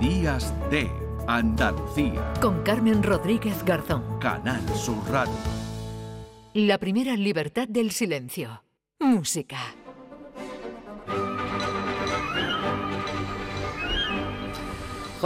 Días de Andalucía. Con Carmen Rodríguez Garzón. Canal Sur Radio. La primera libertad del silencio. Música.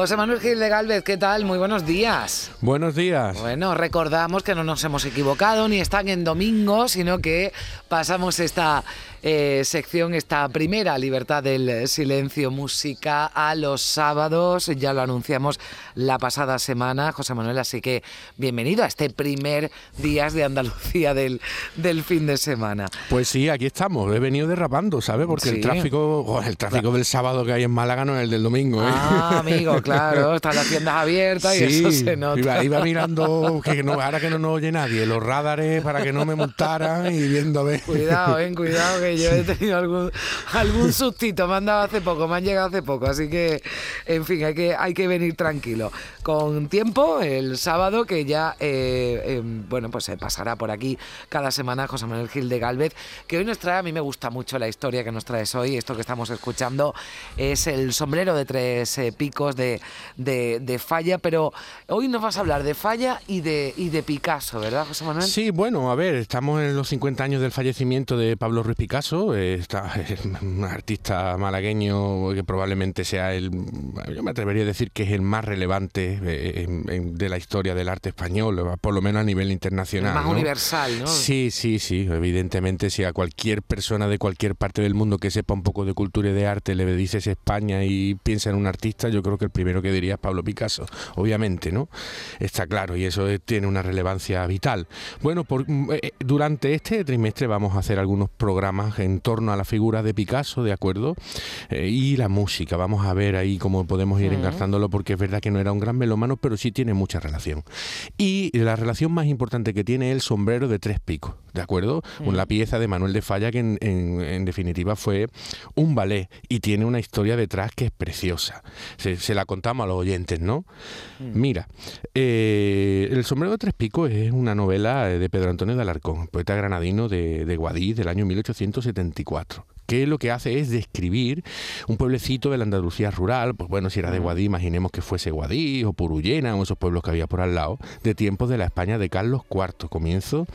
José Manuel Gil de Galvez, ¿qué tal? Muy buenos días. Buenos días. Bueno, recordamos que no nos hemos equivocado ni están en domingo, sino que pasamos esta eh, sección, esta primera libertad del silencio música a los sábados. Ya lo anunciamos la pasada semana, José Manuel, así que bienvenido a este primer Días de Andalucía del, del fin de semana. Pues sí, aquí estamos. He venido derrapando, ¿sabes? Porque Sí. el tráfico, oh, el tráfico del sábado que hay en Málaga no es el del domingo, ¿eh? Ah, amigo, claro, están las tiendas abiertas y eso se nota. Iba, iba mirando que no, ahora que no nos oye nadie, los radares para que no me multaran y viendo a ver. Cuidado, eh, cuidado, que yo he tenido algún, algún sustito, me han dado hace poco, me han llegado hace poco, así que, en fin, hay que, hay que venir tranquilo. Con tiempo, el sábado, que ya, eh, eh, bueno, pues se pasará por aquí cada semana José Manuel Gil de Galvez, que hoy nos trae, a mí me gusta mucho la historia que nos traes hoy, esto que estamos escuchando es el sombrero de tres eh, picos de, de, de Falla, pero hoy nos vas a hablar de Falla y de, y de Picasso, ¿verdad, José Manuel? Sí, bueno, a ver, estamos en los 50 años del fallecimiento de Pablo Ruiz Picasso, eh, está, es un artista malagueño que probablemente sea el, yo me atrevería a decir que es el más relevante eh, en- en- de la historia del arte español, por lo menos a nivel internacional. Más ¿no? universal, ¿no? Sí, sí, sí, evidentemente si a cualquier persona de cualquier parte del mundo que sepa un poco de cultura y de arte le dices España y piensa en un artista, yo creo que el primero que diría es Pablo Picasso, obviamente, ¿no? Está claro y eso eh, tiene una relevancia vital. Bueno, por- mm, eh, durante este trimestre vamos a hacer algunos programas en torno a la figura de Picasso, ¿de acuerdo? Eh, y la música, vamos a ver ahí cómo podemos ir engarzándolo porque es verdad que no era un gran melómano, pero sí tiene mucha relación. Y la relación más importante que tiene es el sombrero de tres picos, ¿de acuerdo? Una pieza de Manuel de Falla que en, en- en definitiva fue un ballet y tiene una historia detrás que es preciosa. Se, se la contamos a los oyentes, ¿no? Mira, eh, El sombrero de tres picos es una novela de Pedro Antonio de Alarcón, poeta granadino de, de Guadix del año 1874 que lo que hace es describir un pueblecito de la Andalucía rural, pues bueno, si era de Guadix, imaginemos que fuese Guadix o Purullena o esos pueblos que había por al lado, de tiempos de la España de Carlos IV, comienzo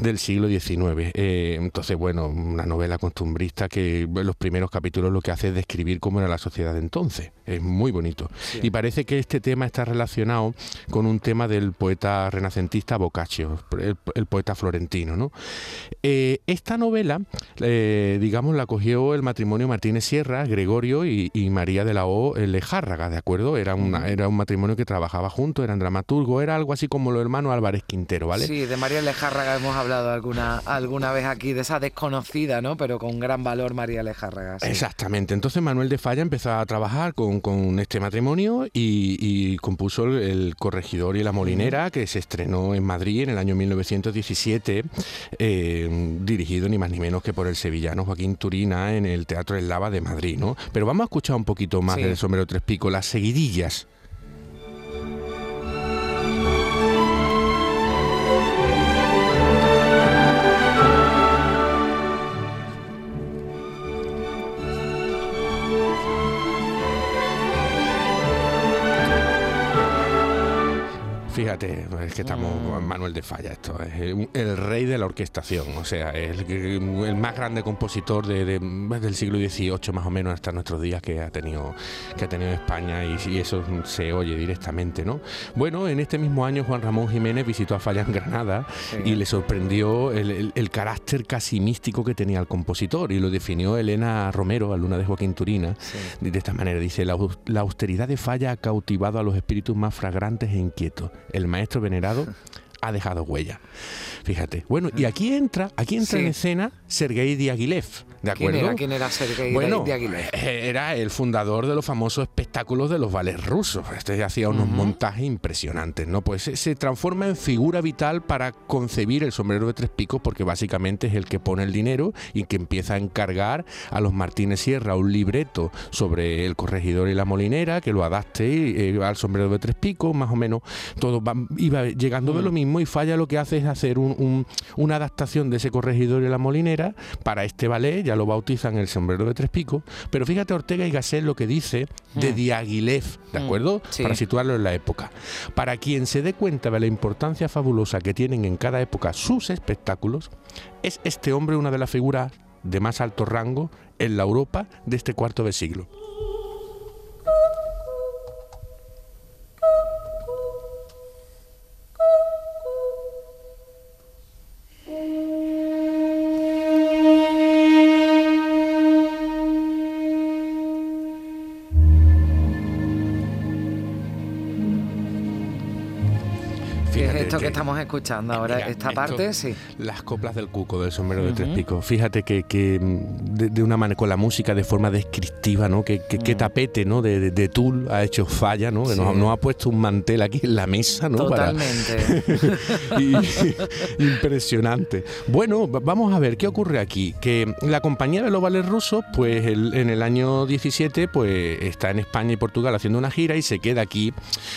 del siglo XIX. Eh, entonces, bueno, una novela costumbrista que en los primeros capítulos lo que hace es describir cómo era la sociedad de entonces. Es muy bonito. Y parece que este tema está relacionado con un tema del poeta renacentista Boccaccio, el, el poeta florentino, ¿no? Eh, esta novela, eh, digamos, la cogió el matrimonio Martínez Sierra, Gregorio y, y María de la O eh, Lejárraga, ¿de acuerdo? Era, una, era un matrimonio que trabajaba juntos, eran dramaturgos, era algo así como los hermanos Álvarez Quintero, ¿vale? Sí, de María Lejárraga hemos hablado alguna, alguna vez aquí, de esa desconocida, ¿no? Pero con gran valor María Lejárraga. sí. Exactamente. Entonces Manuel de Falla empezó a trabajar con, con este matrimonio y, y compuso el, el Corregidor y la Molinera, que se estrenó en Madrid en el año 1917, eh, dirigido ni más ni menos que por el sevillano Joaquín En el Teatro El Lava de Madrid, ¿no? Pero vamos a escuchar un poquito más Sí. del sombrero tres picos, las seguidillas. Fíjate, es que estamos con Manuel de Falla, esto es el, el rey de la orquestación, o sea, el, el más grande compositor de, de- del siglo XVIII más o menos hasta nuestros días que ha tenido que ha tenido España y, y eso se oye directamente, ¿no? Bueno, en este mismo año Juan Ramón Jiménez visitó a Falla en Granada Sí. y le sorprendió el, carácter casi místico que tenía el compositor y lo definió Elena Romero, alumna de Joaquín Turina, Sí. de esta manera dice, la, aus- la austeridad de Falla ha cautivado a los espíritus más fragrantes e inquietos. El maestro venerado ha dejado huella. Fíjate. Bueno, y aquí entra, aquí entra Sí. en escena Sergei Diaghilev, ¿de ¿Quién acuerdo? era? ¿Quién era Sergei Bueno, Diaghilev? eh, era el fundador de los famosos espectáculos de los ballets rusos. Este hacía unos montajes impresionantes, ¿no? Pues se, se transforma en figura vital para concebir el sombrero de tres picos, porque básicamente es el que pone el dinero y que empieza a encargar a los Martínez Sierra un libreto sobre el corregidor y la molinera, que lo adapte eh, al sombrero de tres picos, más o menos todo va- iba llegando de lo mismo mismo y Falla lo que hace es hacer una adaptación de ese corregidor y la molinera para este ballet, ya lo bautizan el sombrero de tres picos, pero fíjate Ortega y Gasset lo que dice de mm. Diaghilev, ¿de mm. acuerdo? Para situarlo en la época. Para quien se dé cuenta de la importancia fabulosa que tienen en cada época sus espectáculos, es este hombre una de las figuras de más alto rango en la Europa de este cuarto de siglo. Que estamos escuchando ahora, esta parte, sí. Las coplas del cuco, del sombrero de tres picos. Fíjate que, mm, de, una manera, con la música de forma descriptiva, ¿no? Que, mm. tapete, ¿no? De, de, Tul ha hecho falla, ¿no? Que nos, ha puesto un mantel aquí en la mesa, ¿no? Totalmente. impresionante. Bueno, vamos a ver qué ocurre aquí. Que la compañía de los vales rusos, pues en el año 17, pues está en España y Portugal haciendo una gira y se queda aquí,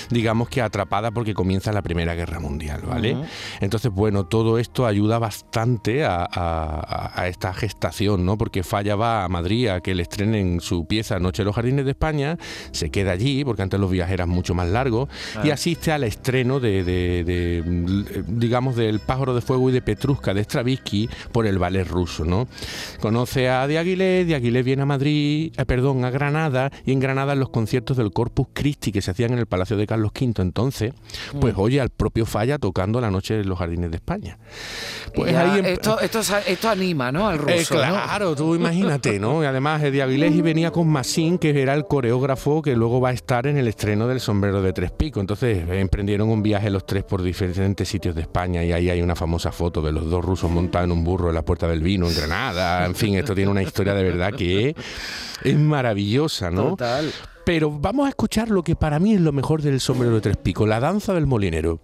digamos que atrapada porque comienza la Primera Guerra Mundial. ¿Vale? Entonces, bueno, todo esto ayuda bastante a, esta gestación, ¿no? Porque Falla va a Madrid a que le estrenen su pieza Noche de los Jardines de España, se queda allí, porque antes los viajes eran mucho más largos, y asiste al estreno de, digamos, del Pájaro de Fuego y de Petrushka de Stravinsky por el ballet ruso, ¿no? Conoce a De Aguilé, De Aguilé viene a Madrid, eh, perdón, a Granada, y en Granada en los conciertos del Corpus Christi que se hacían en el Palacio de Carlos V entonces, pues mm. oye al propio Falla tocando la noche en los jardines de España. Pues ahí esto, esto, esto, anima, ¿no? Al ruso. Eh, claro, tú imagínate, ¿no? Y además Eddie Aguilés y venía con Massin, que era el coreógrafo que luego va a estar en el estreno del sombrero de tres picos. Entonces emprendieron un viaje los tres por diferentes sitios de España y ahí hay una famosa foto de los dos rusos montados en un burro en la puerta del vino en Granada. En fin, esto tiene una historia de verdad que es maravillosa, ¿no? Total. Pero vamos a escuchar lo que para mí es lo mejor del sombrero de tres picos, la danza del molinero.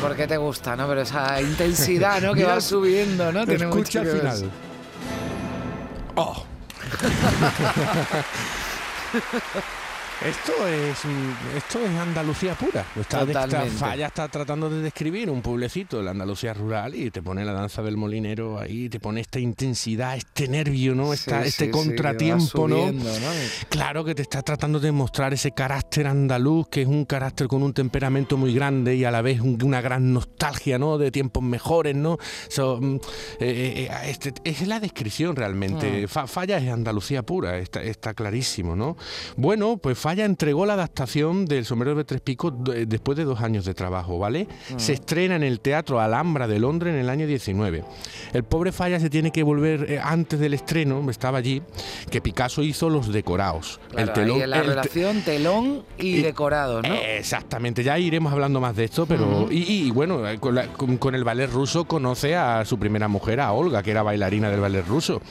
Por qué te gusta, ¿no? Pero esa intensidad, ¿no? Que va subiendo, ¿no? Tiene escucha al final. ¡Oh! Esto es esto es Andalucía pura. Esta, falla está tratando de describir un pueblecito de la Andalucía rural y te pone la danza del molinero ahí, te pone esta intensidad, este nervio, ¿no? este contratiempo, ¿no? Claro que te está tratando de mostrar ese carácter andaluz, que es un carácter con un temperamento muy grande y a la vez una gran nostalgia, ¿no? De tiempos mejores, ¿no? Mm, eh, eh, eh, este, es la descripción realmente. Ah. falla es Andalucía pura, está, está clarísimo, ¿no? Bueno, pues Falla entregó la adaptación del Sombrero de Tres Picos eh, después de dos años de trabajo, ¿vale? Mm. Se estrena en el Teatro Alhambra de Londres en el año 19. El pobre Falla se tiene que volver eh, antes del estreno, estaba allí, que Picasso hizo los decorados. el telón, la relación telón y, decorado, ¿no? Exactamente, ya iremos hablando más de esto, pero. y, bueno, eh, con, el ballet ruso conoce a su primera mujer, a Olga, que era bailarina del ballet ruso.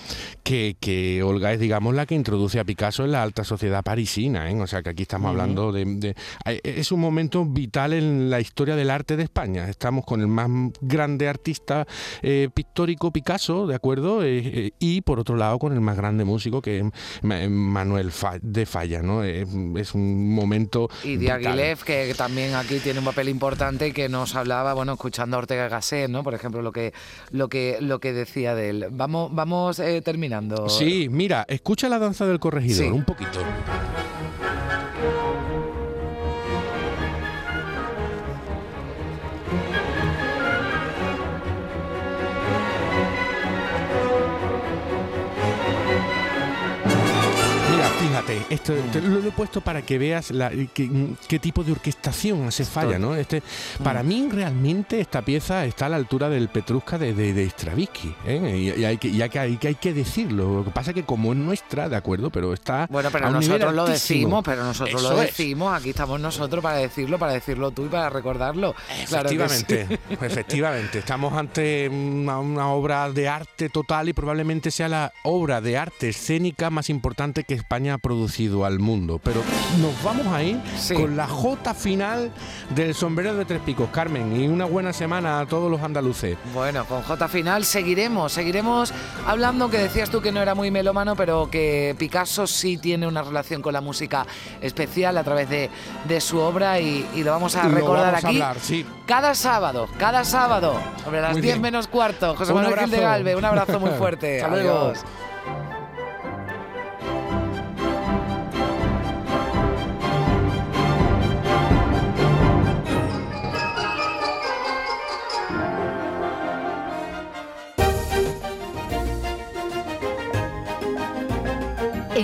Que, que Olga es, digamos, la que introduce a Picasso en la alta sociedad parisina, ¿eh? O sea que aquí estamos hablando de, Es un momento vital en la historia del arte de España. Estamos con el más grande artista eh, pictórico Picasso, ¿de acuerdo? Eh, eh, y por otro lado con el más grande músico que es Manuel de Falla, ¿no? es un momento. Y Diaghilev, que también aquí tiene un papel importante y que nos hablaba, bueno, escuchando a Ortega Gasset, ¿no? Por ejemplo, lo que, lo que, lo que decía de él. Vamos, vamos terminando. Sí, mira, escucha la danza del corregidor un poquito. Esto te lo he puesto para que veas la- qué, qué tipo de orquestación hace falla, ¿no? Este, para mí realmente esta pieza está a la altura del Petrushka de, de, de Stravinsky, ¿eh? y, y hay que, y hay que, hay que- hay que decirlo. Lo que pasa es que como es nuestra, de acuerdo, pero está Bueno, pero a un nivel nosotros lo decimos, pero nosotros lo es. decimos. Aquí estamos nosotros para decirlo, para decirlo tú y para recordarlo. Claro que sí. Efectivamente, efectivamente. Estamos ante una, una obra de arte total y probablemente sea la obra de arte escénica más importante que España ha producido al mundo. Pero nos vamos a ir Sí. con la J final del sombrero de tres picos, Carmen. Y una buena semana a todos los andaluces. Bueno, con J final seguiremos, seguiremos hablando que decías tú que no era muy melómano, pero que Picasso sí tiene una relación con la música especial a través de, de su obra y, y lo vamos a Lo recordar vamos a aquí hablar, sí. cada sábado, cada sábado, sobre las Muy 10 bien. menos cuarto. José Un Manuel Gil de. Galve, un abrazo muy fuerte. Hasta luego. Adiós.